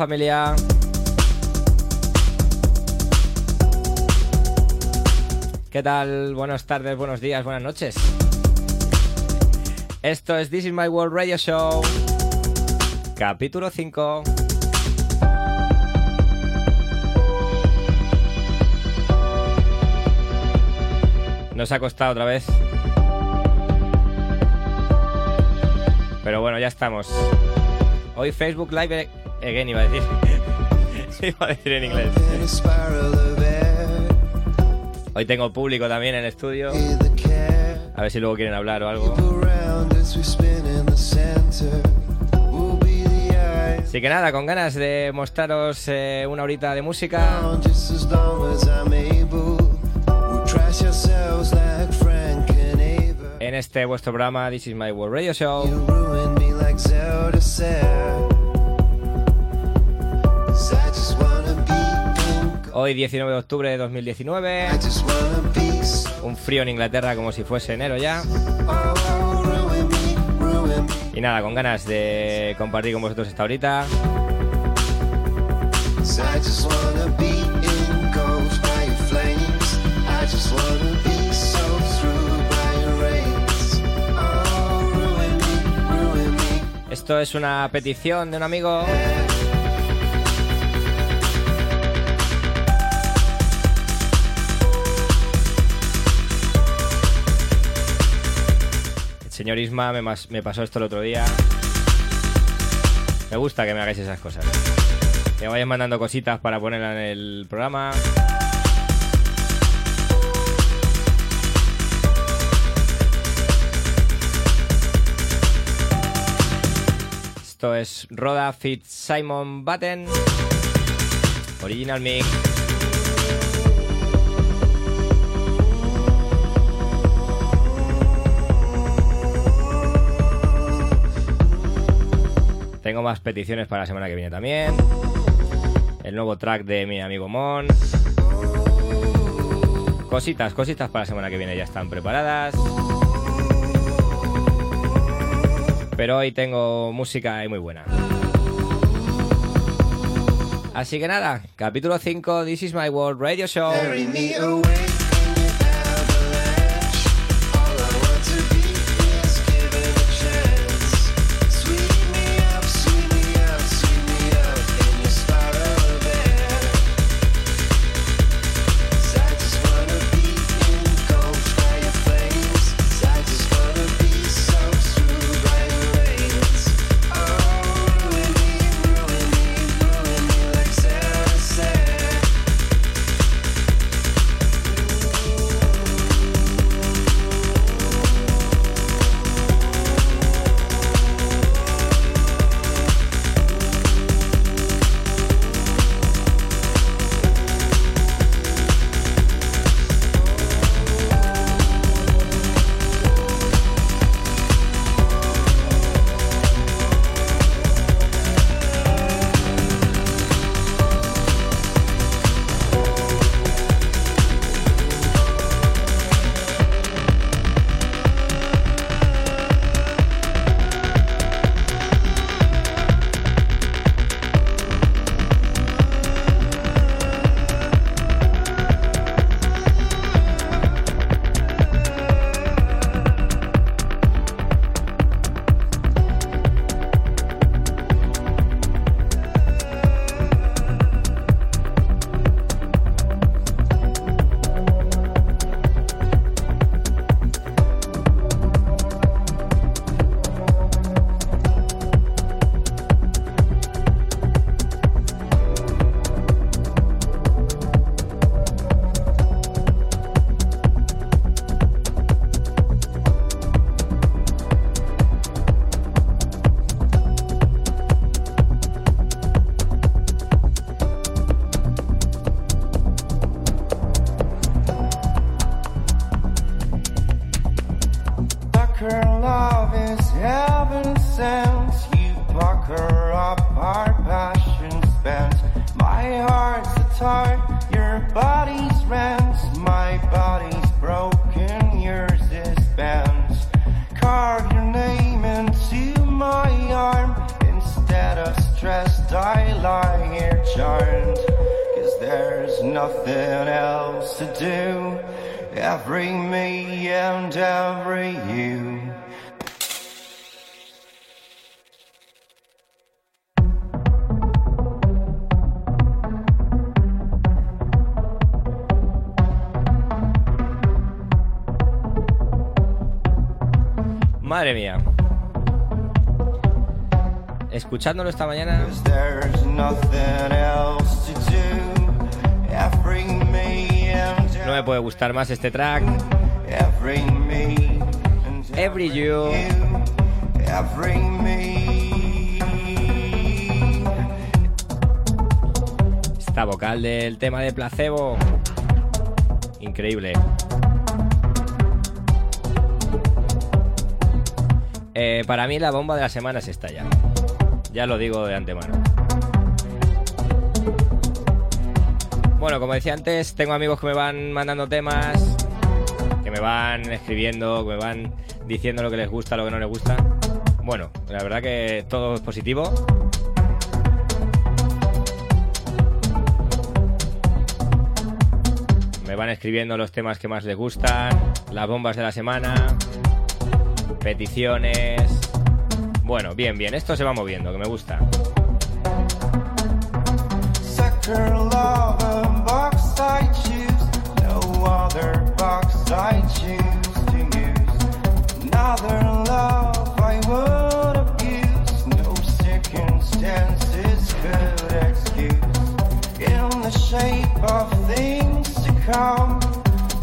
familia. ¿Qué tal? Buenas tardes, buenos días, buenas noches. Esto es This is My World Radio Show. Capítulo 5. Nos ha costado otra vez. Pero bueno, ya estamos. Hoy Facebook Live again iba a decir. iba a decir en inglés. Hoy tengo público también en el estudio. A ver si luego quieren hablar o algo. Así que nada, con ganas de mostraros eh, una horita de música. En este vuestro programa This is My World Radio Show. Hoy 19 de octubre de 2019. Un frío en Inglaterra como si fuese enero ya. Y nada, con ganas de compartir con vosotros esta horita. Esto es una petición de un amigo. Señor Isma me, me pasó esto el otro día. Me gusta que me hagáis esas cosas. Que me vayáis mandando cositas para ponerla en el programa. Esto es Roda Fit Simon Button. Original Mix. Tengo más peticiones para la semana que viene también. El nuevo track de mi amigo Mon. Cositas, cositas para la semana que viene ya están preparadas. Pero hoy tengo música muy buena. Así que nada, capítulo 5, This is my world radio show. Escuchándolo esta mañana, no me puede gustar más este track. every you. Esta vocal del tema de placebo. Increíble. Eh, para mí la bomba de la semana es esta ya. Ya lo digo de antemano. Bueno, como decía antes, tengo amigos que me van mandando temas, que me van escribiendo, que me van diciendo lo que les gusta, lo que no les gusta. Bueno, la verdad que todo es positivo. Me van escribiendo los temas que más les gustan, las bombas de la semana, peticiones. Bueno, bien, bien, esto se va moviendo, que me gusta.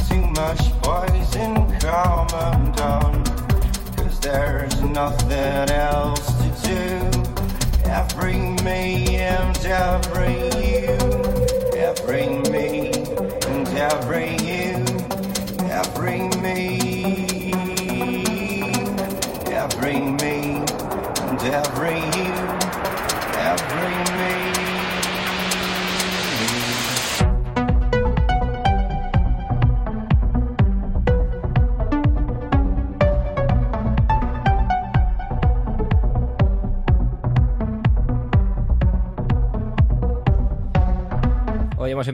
Too much poison come undone. Cause there's nothing else to do. Every me and every you. Every me and every you. Every me. Every me and every you.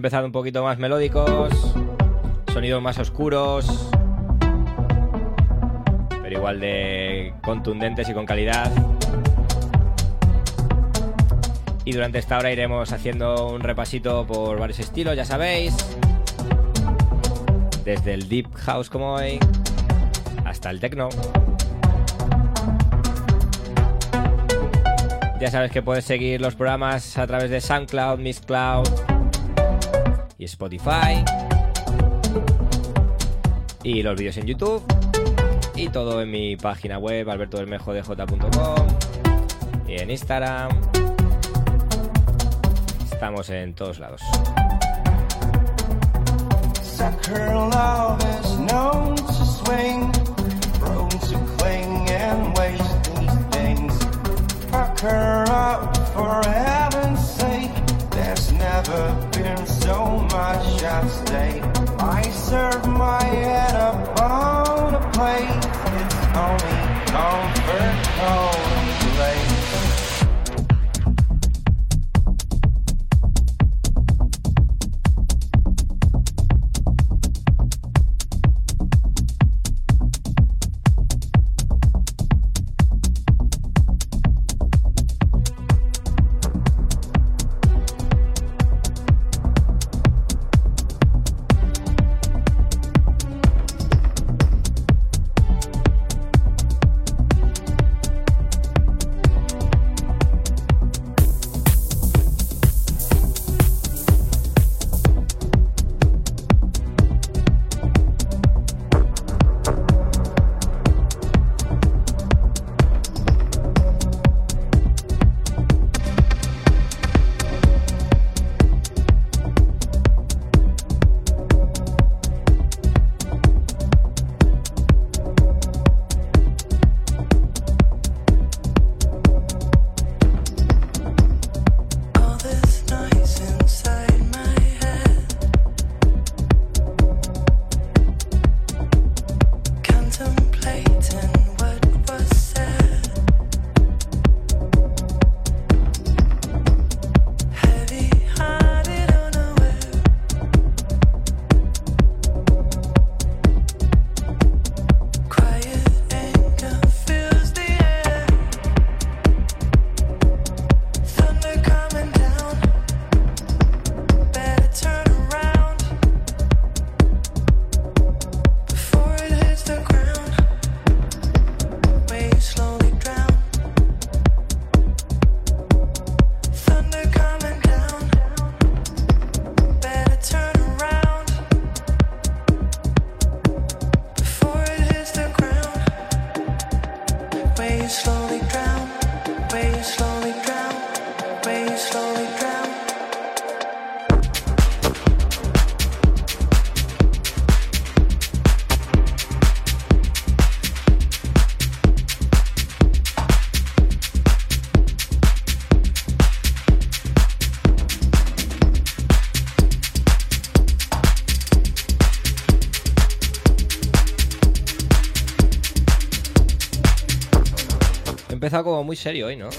Empezado un poquito más melódicos, sonidos más oscuros, pero igual de contundentes y con calidad. Y durante esta hora iremos haciendo un repasito por varios estilos, ya sabéis. Desde el deep house como hoy hasta el techno. Ya sabes que puedes seguir los programas a través de SoundCloud, Mixcloud Spotify. Y los vídeos en YouTube. Y todo en mi página web, albertobermejodj.com. Y en Instagram. Estamos en todos lados. Up for sake. There's never so much at stake. I serve my head up on a plate. It's only comfort, cold muy serio hoy, ¿no?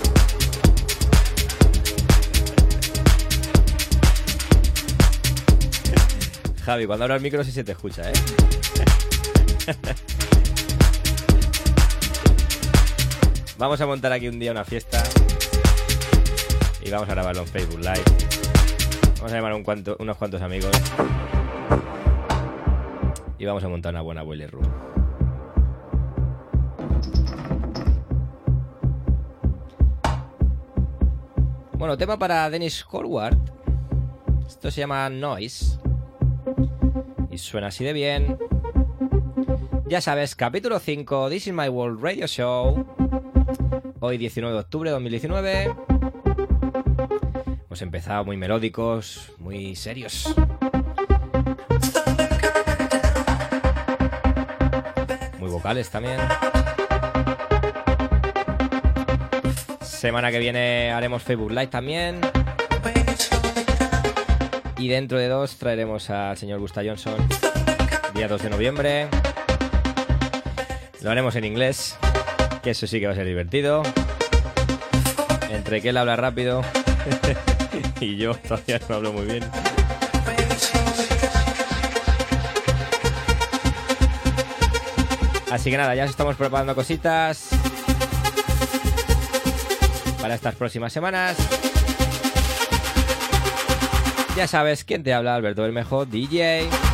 Javi, cuando abra el micro sí se te escucha, ¿eh? Vamos a montar aquí un día una fiesta y vamos a grabarlo en Facebook Live. Vamos a llamar a un cuanto- unos cuantos amigos y vamos a montar una buena boiler room. Tema para Dennis Corward. Esto se llama Noise. Y suena así de bien. Ya sabes, capítulo 5, This is My World Radio Show. Hoy 19 de octubre de 2019. Hemos empezado muy melódicos, muy serios. Muy vocales también. Semana que viene haremos Facebook Live también. Y dentro de dos traeremos al señor Gusta Johnson. Día 2 de noviembre. Lo haremos en inglés. Que eso sí que va a ser divertido. Entre que él habla rápido. y yo todavía no hablo muy bien. Así que nada, ya estamos preparando cositas para estas próximas semanas. Ya sabes quién te habla, Alberto Bermejo, DJ.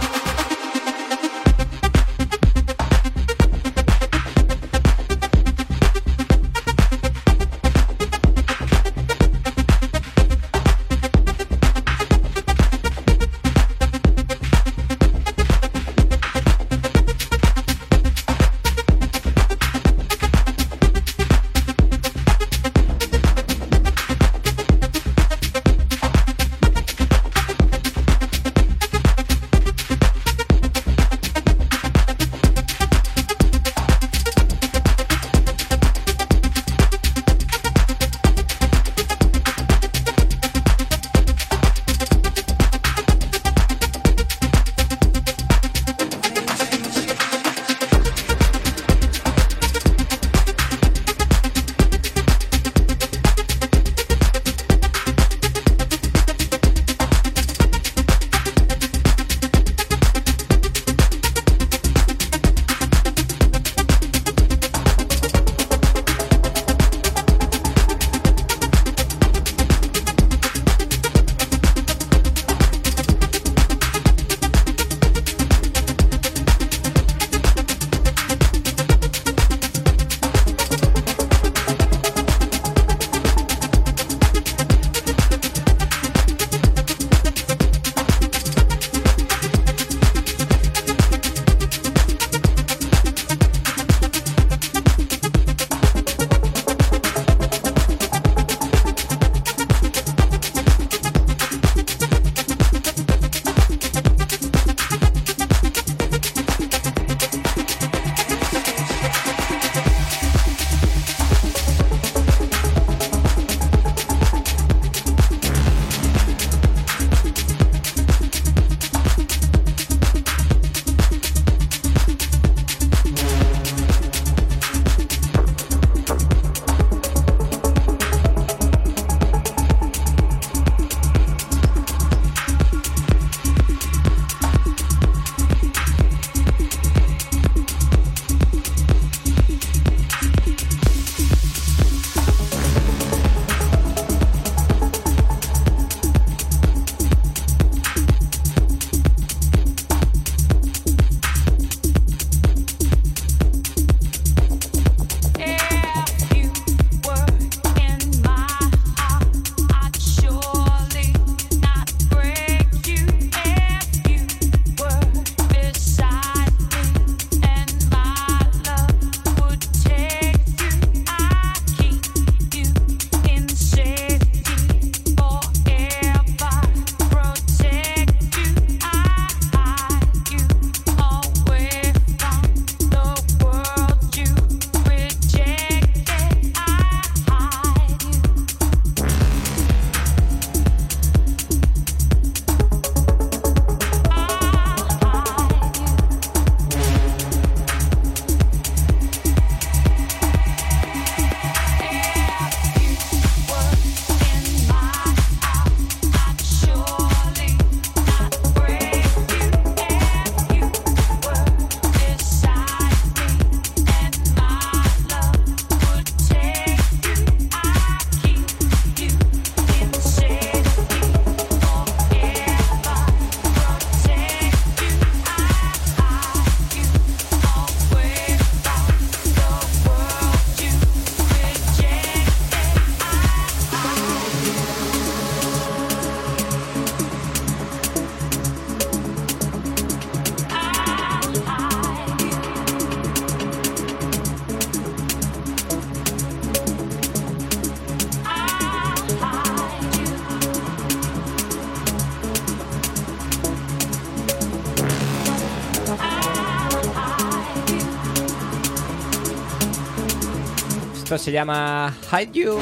Esto se llama Hide You.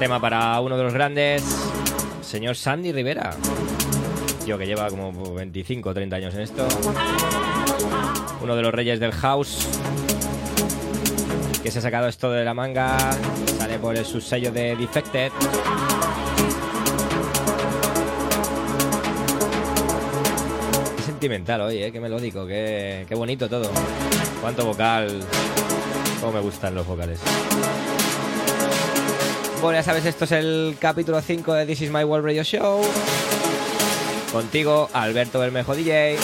Tema para uno de los grandes, señor Sandy Rivera. Tío que lleva como 25 o 30 años en esto. Uno de los reyes del house. Que se ha sacado esto de la manga. Sale por el subsello de Defected. Qué sentimental hoy, ¿eh? Qué melódico, qué, qué bonito todo. Cuánto vocal. Cómo me gustan los vocales. Bueno, ya sabes, esto es el capítulo 5 de This Is My World Radio Show. Contigo, Alberto Bermejo DJ.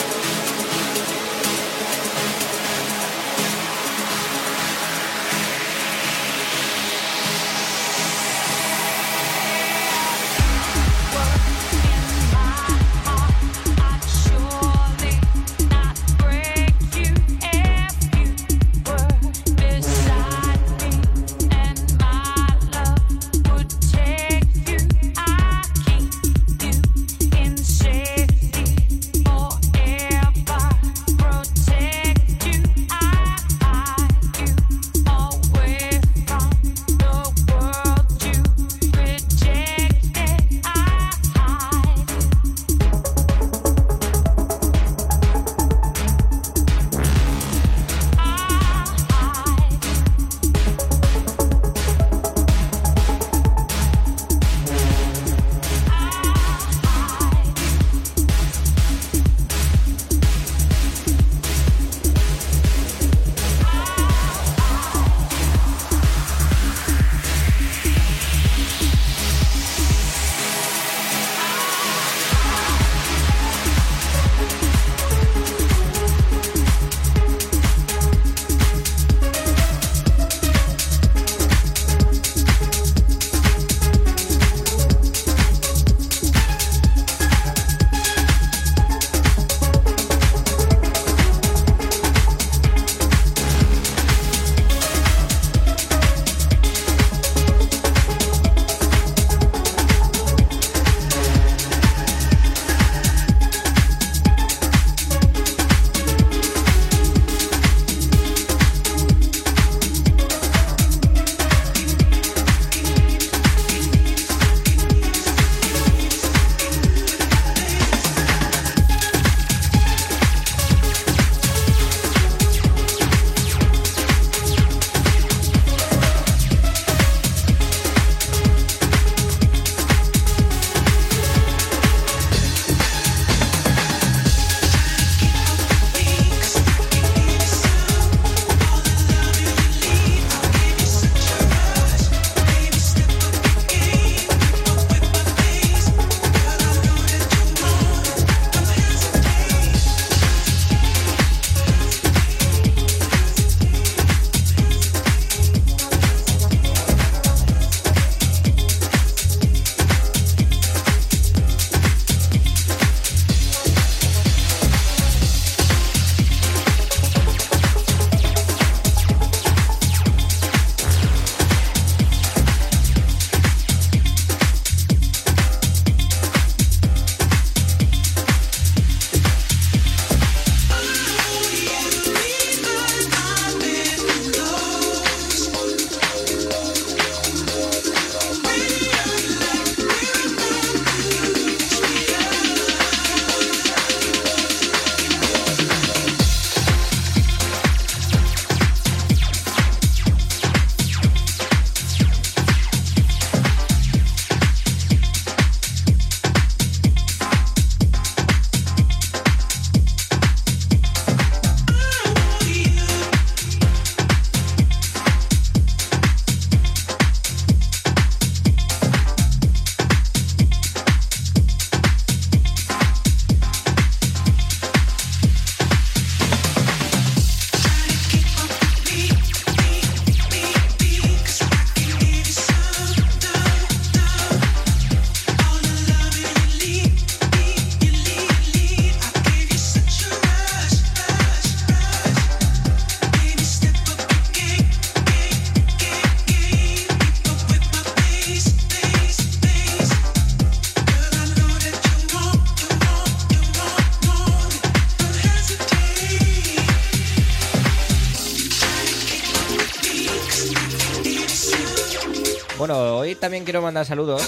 También quiero mandar saludos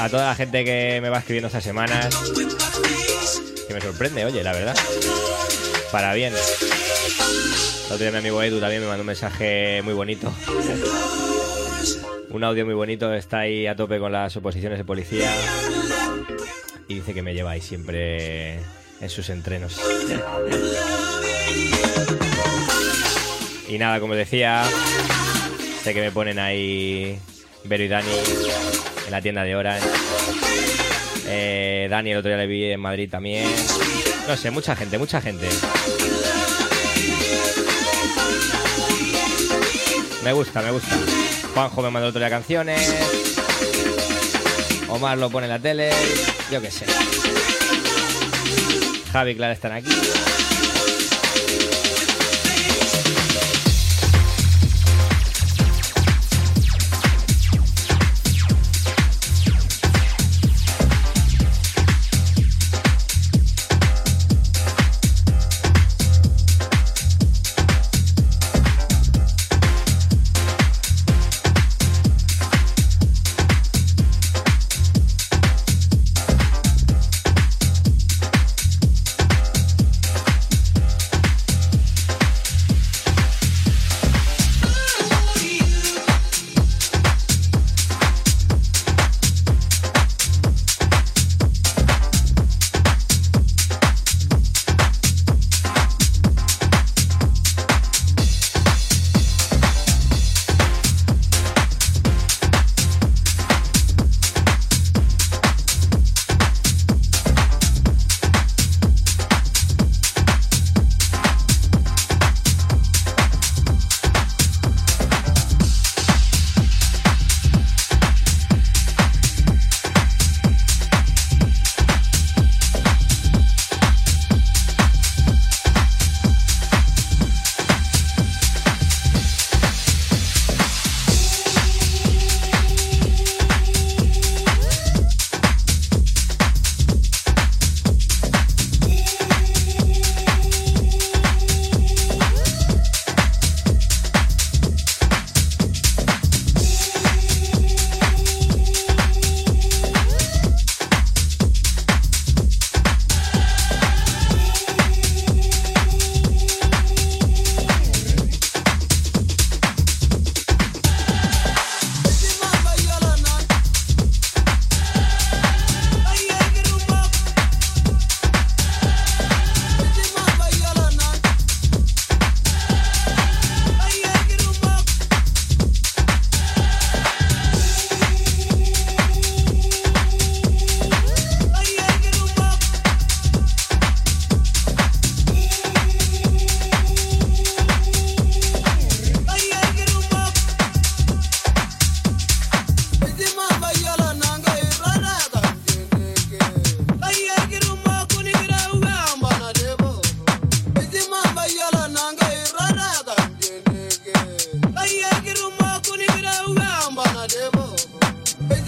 a toda la gente que me va escribiendo estas semanas. Que me sorprende, oye, la verdad. Para bien. Otro día mi amigo Edu también me mandó un mensaje muy bonito. un audio muy bonito, está ahí a tope con las oposiciones de policía. Y dice que me lleva ahí siempre en sus entrenos. Y nada, como decía, sé que me ponen ahí Vero y Dani en la tienda de Orange. Eh, Dani el otro día le vi en Madrid también. No sé, mucha gente, mucha gente. Me gusta, me gusta. Juanjo me mandó el otro día canciones. Omar lo pone en la tele. Yo qué sé. Javi y Clara están aquí.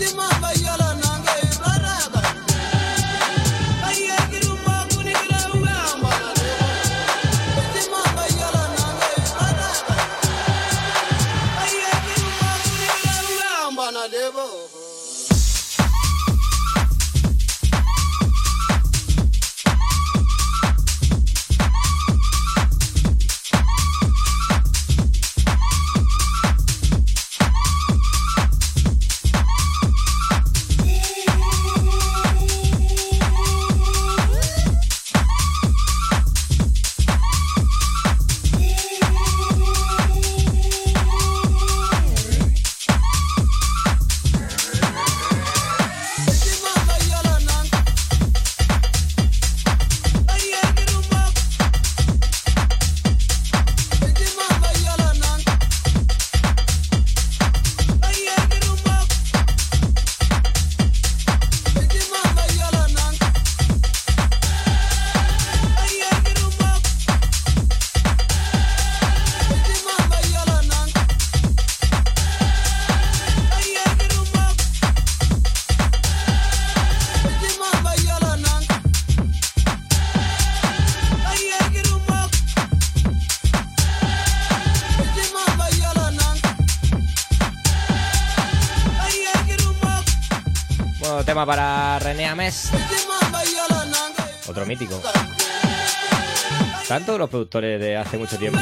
demais, vai los productores de hace mucho tiempo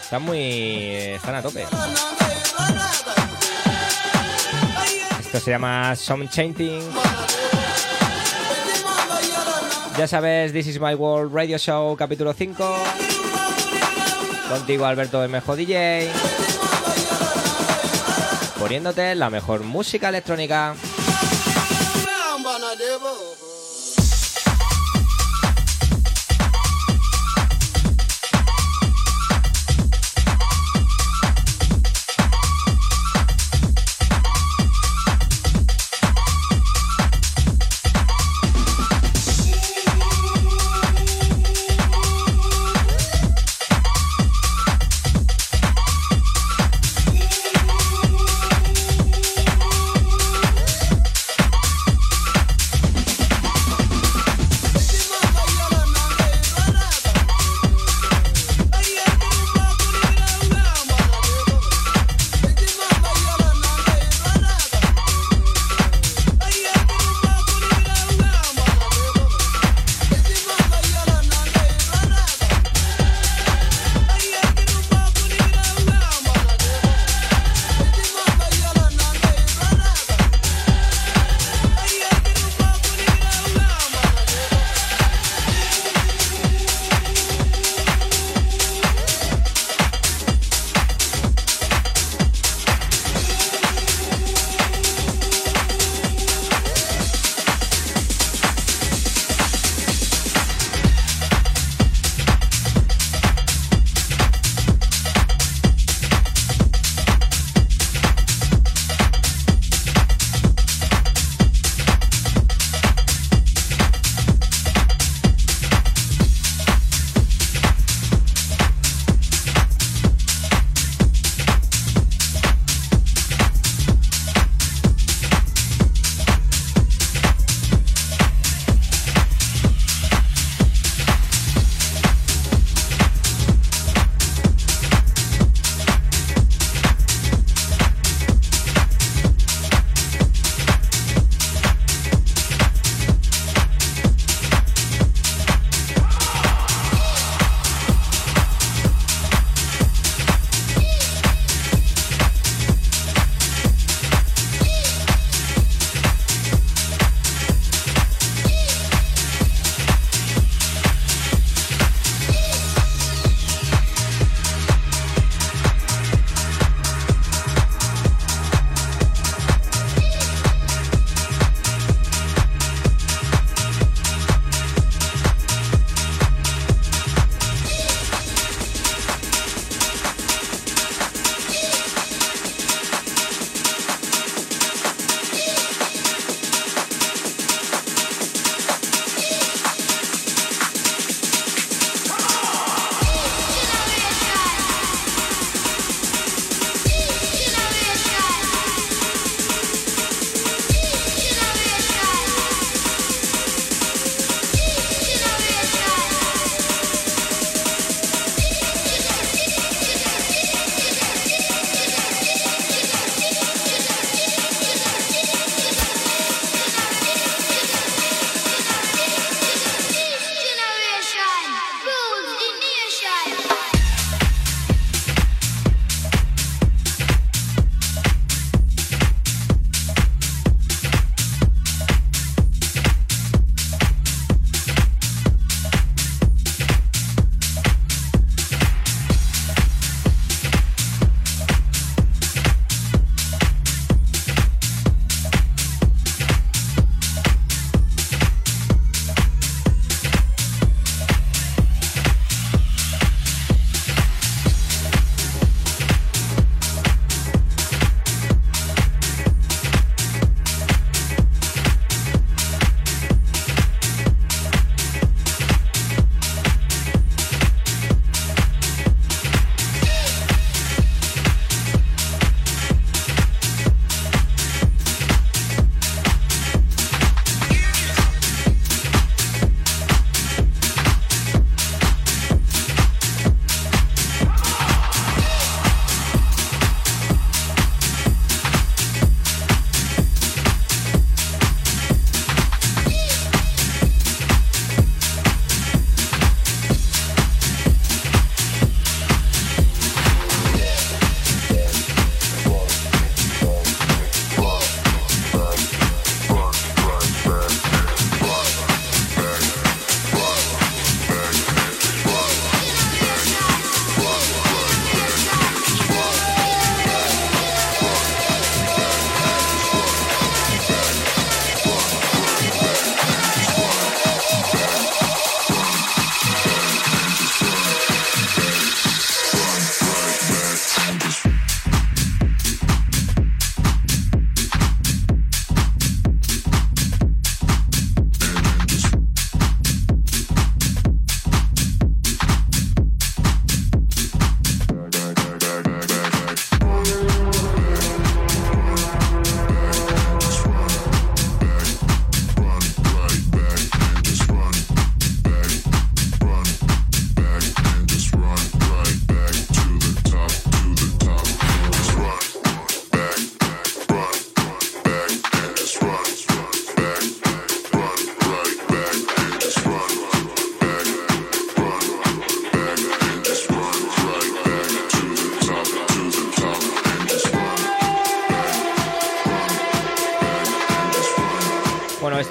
están muy. están a tope. Esto se llama Some Chanting. Ya sabes, This is My World Radio Show, capítulo 5. Contigo, Alberto, el mejor DJ. Poniéndote la mejor música electrónica.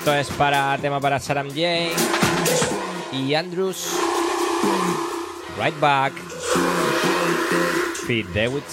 Esto es para tema para Saram J y Andrews. Right back. Feed the with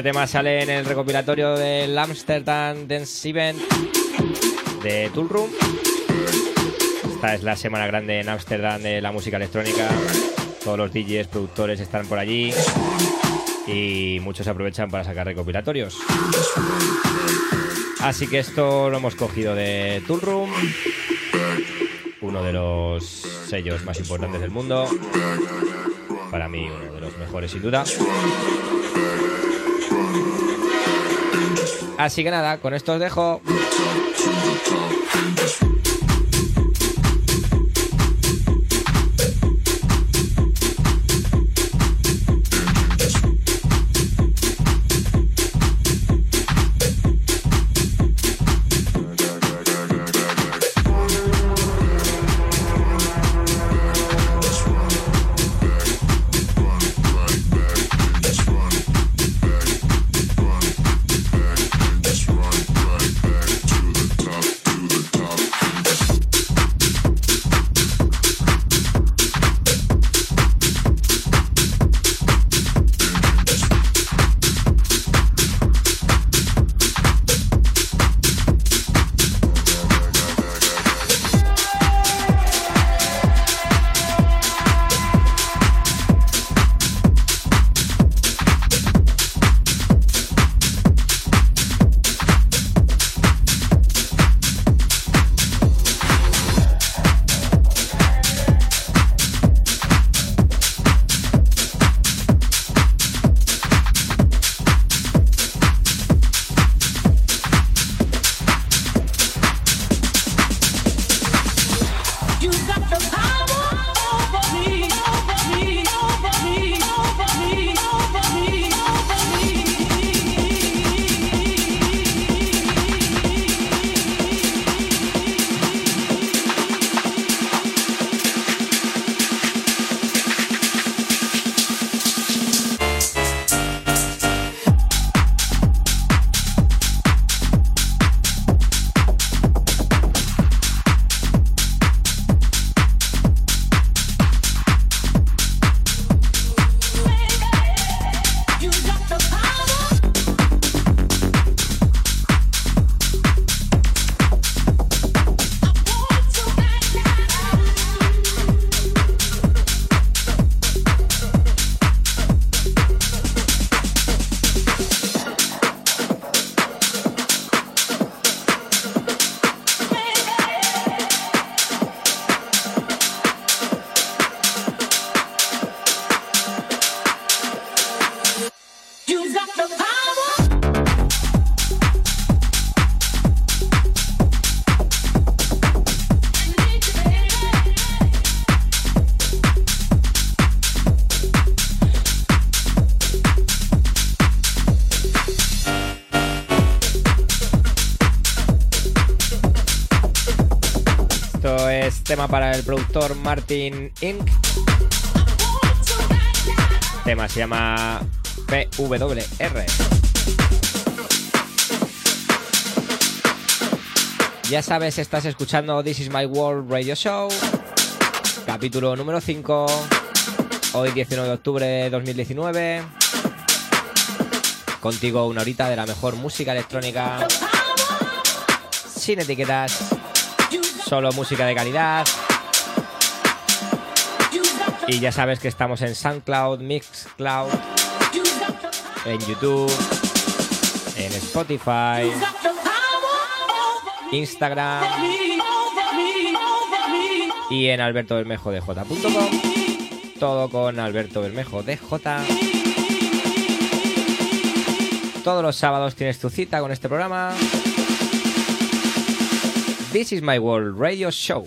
Este tema sale en el recopilatorio del Amsterdam Dance Event de Tool Room. Esta es la semana grande en Amsterdam de la música electrónica. Todos los DJs, productores están por allí y muchos aprovechan para sacar recopilatorios. Así que esto lo hemos cogido de Tool Room, uno de los sellos más importantes del mundo. Para mí, uno de los mejores, sin duda. Así que nada, con esto os dejo. Para el productor Martin Inc. tema se llama PWR. Ya sabes, estás escuchando This Is My World Radio Show. Capítulo número 5. Hoy 19 de octubre de 2019. Contigo una horita de la mejor música electrónica. Sin etiquetas. Solo música de calidad. Y ya sabes que estamos en SoundCloud, Mixcloud, en YouTube, en Spotify, Instagram y en albertobermejodj.com. Todo con Alberto Bermejo DJ. Todos los sábados tienes tu cita con este programa. This is my world radio show.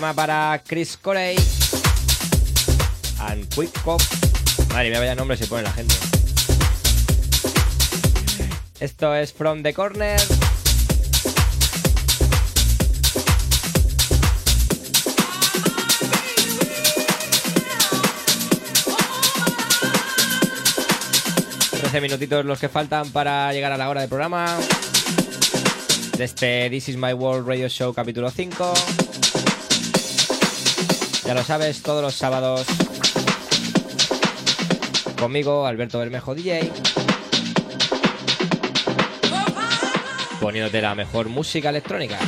Para Chris Corey. And Quick Cop. Madre mía, vaya nombre se pone la gente. Esto es From the Corner. Minutitos los que faltan para llegar a la hora del programa. De este This Is My World Radio Show capítulo 5. Ya lo sabes, todos los sábados. Conmigo, Alberto Bermejo DJ. Poniéndote la mejor música electrónica.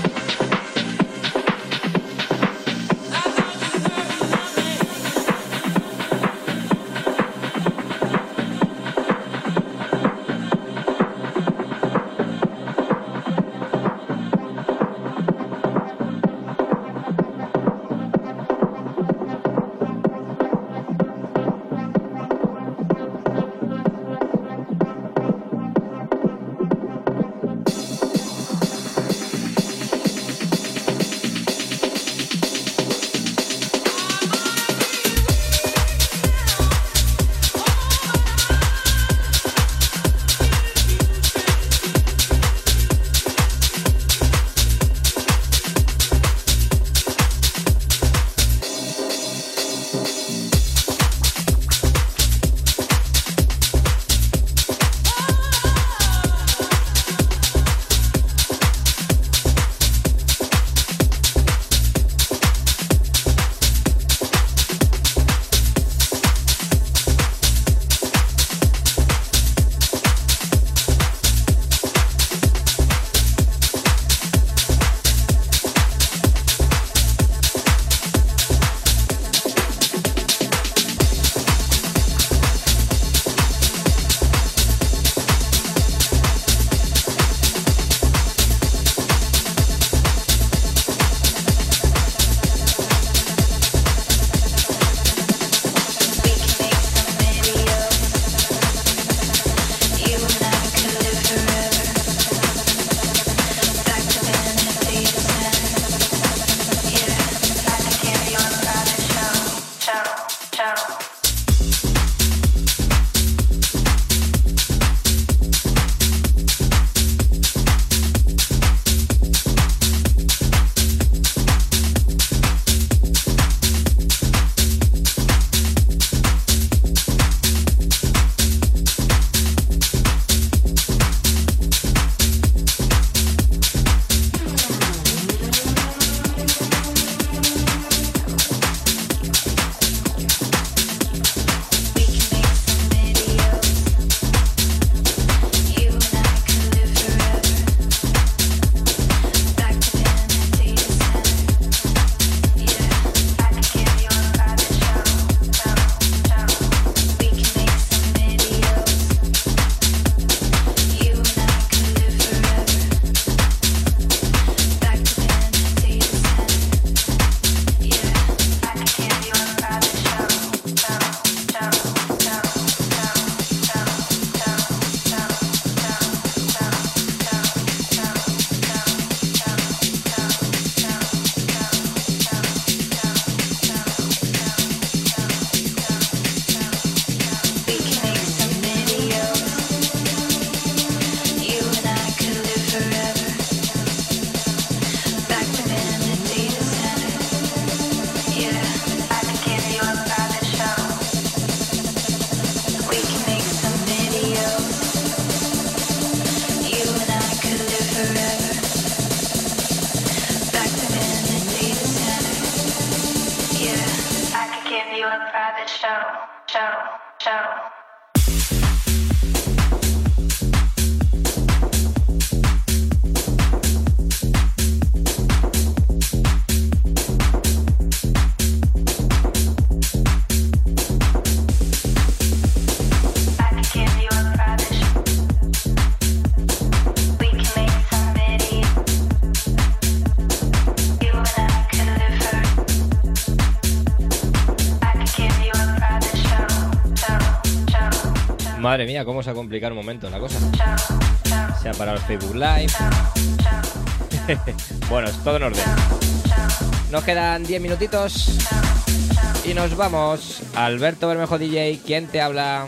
Mía, cómo se ha complicado un momento la cosa. Se ha parado el Facebook Live. bueno, es todo en orden. Nos quedan 10 minutitos y nos vamos. Alberto Bermejo DJ, ¿quién te habla?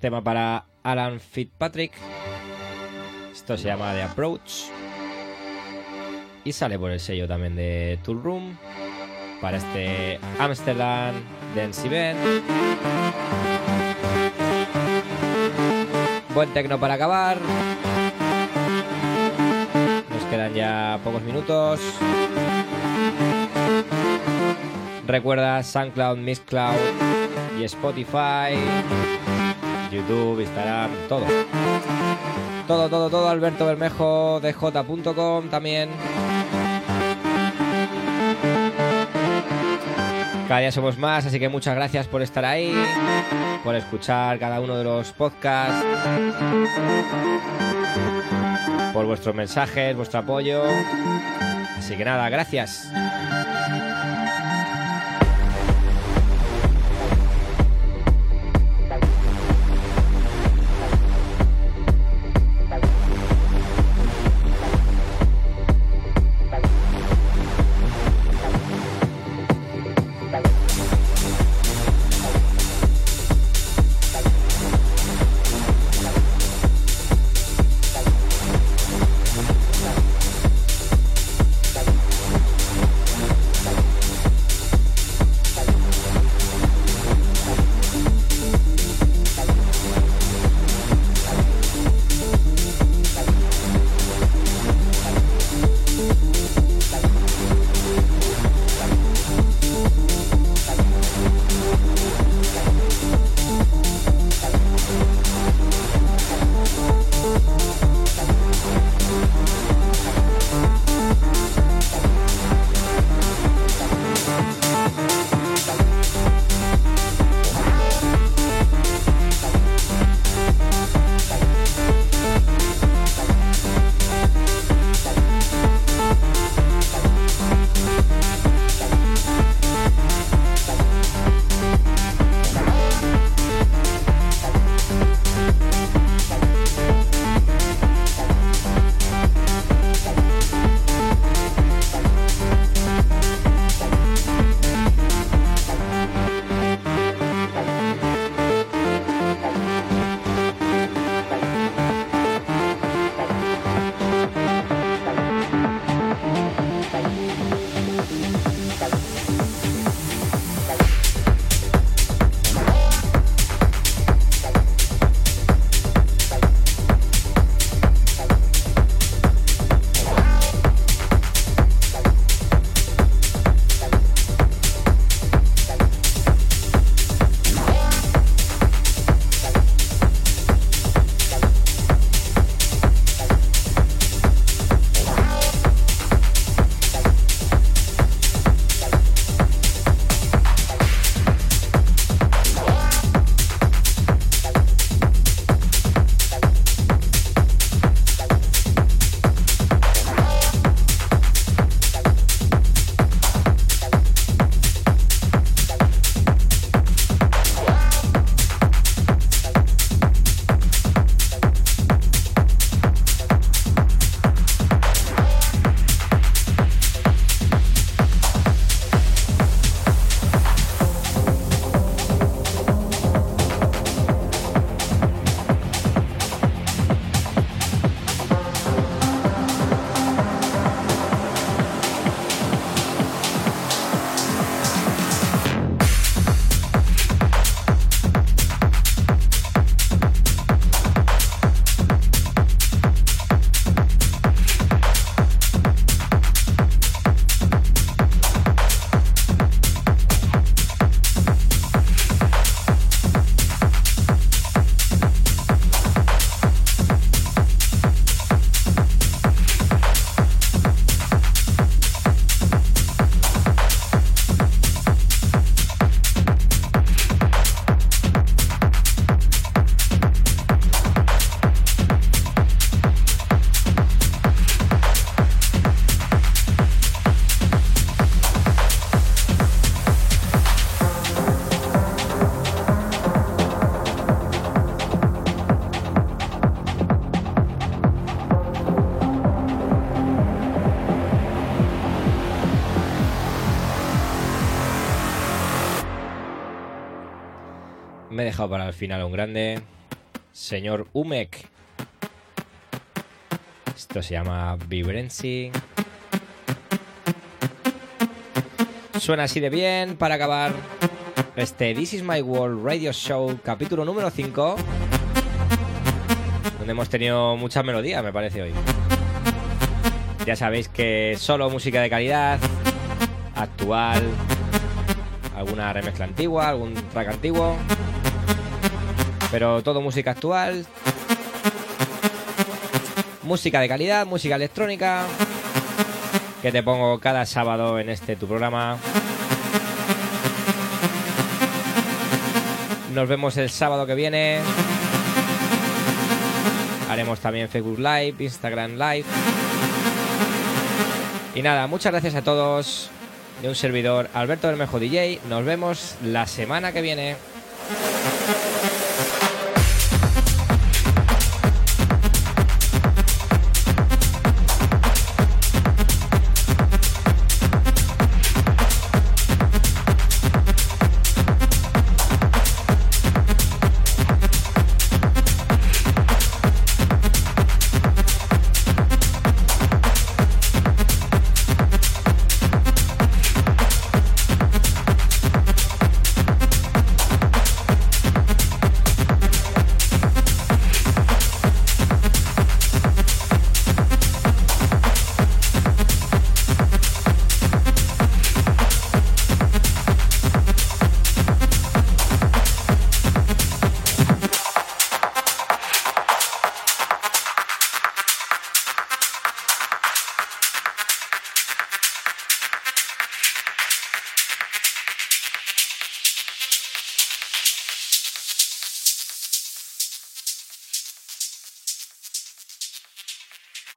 Tema para Alan Fitzpatrick. Esto se llama The Approach. Y sale por el sello también de Tool Room. Para este Amsterdam Dance Event. Buen tecno para acabar. Nos quedan ya pocos minutos. Recuerda SoundCloud, Mixcloud y Spotify, YouTube, Instagram, todo. Todo, todo, todo. Alberto Bermejo de J.com también. Cada día somos más, así que muchas gracias por estar ahí, por escuchar cada uno de los podcasts, por vuestros mensajes, vuestro apoyo. Así que nada, gracias. Para el final un grande. Señor Umek. Esto se llama Vibrancy. Suena así de bien para acabar este This is My World Radio Show, capítulo número 5. Donde hemos tenido muchas melodías, me parece hoy. Ya sabéis que solo música de calidad, actual, alguna remezcla antigua, algún track antiguo, pero todo música actual, música de calidad, música electrónica, que te pongo cada sábado en este tu programa. Nos vemos el sábado que viene. Haremos también Facebook Live, Instagram Live. Y nada, muchas gracias a todos. De un servidor, Alberto Bermejo DJ. Nos vemos la semana que viene.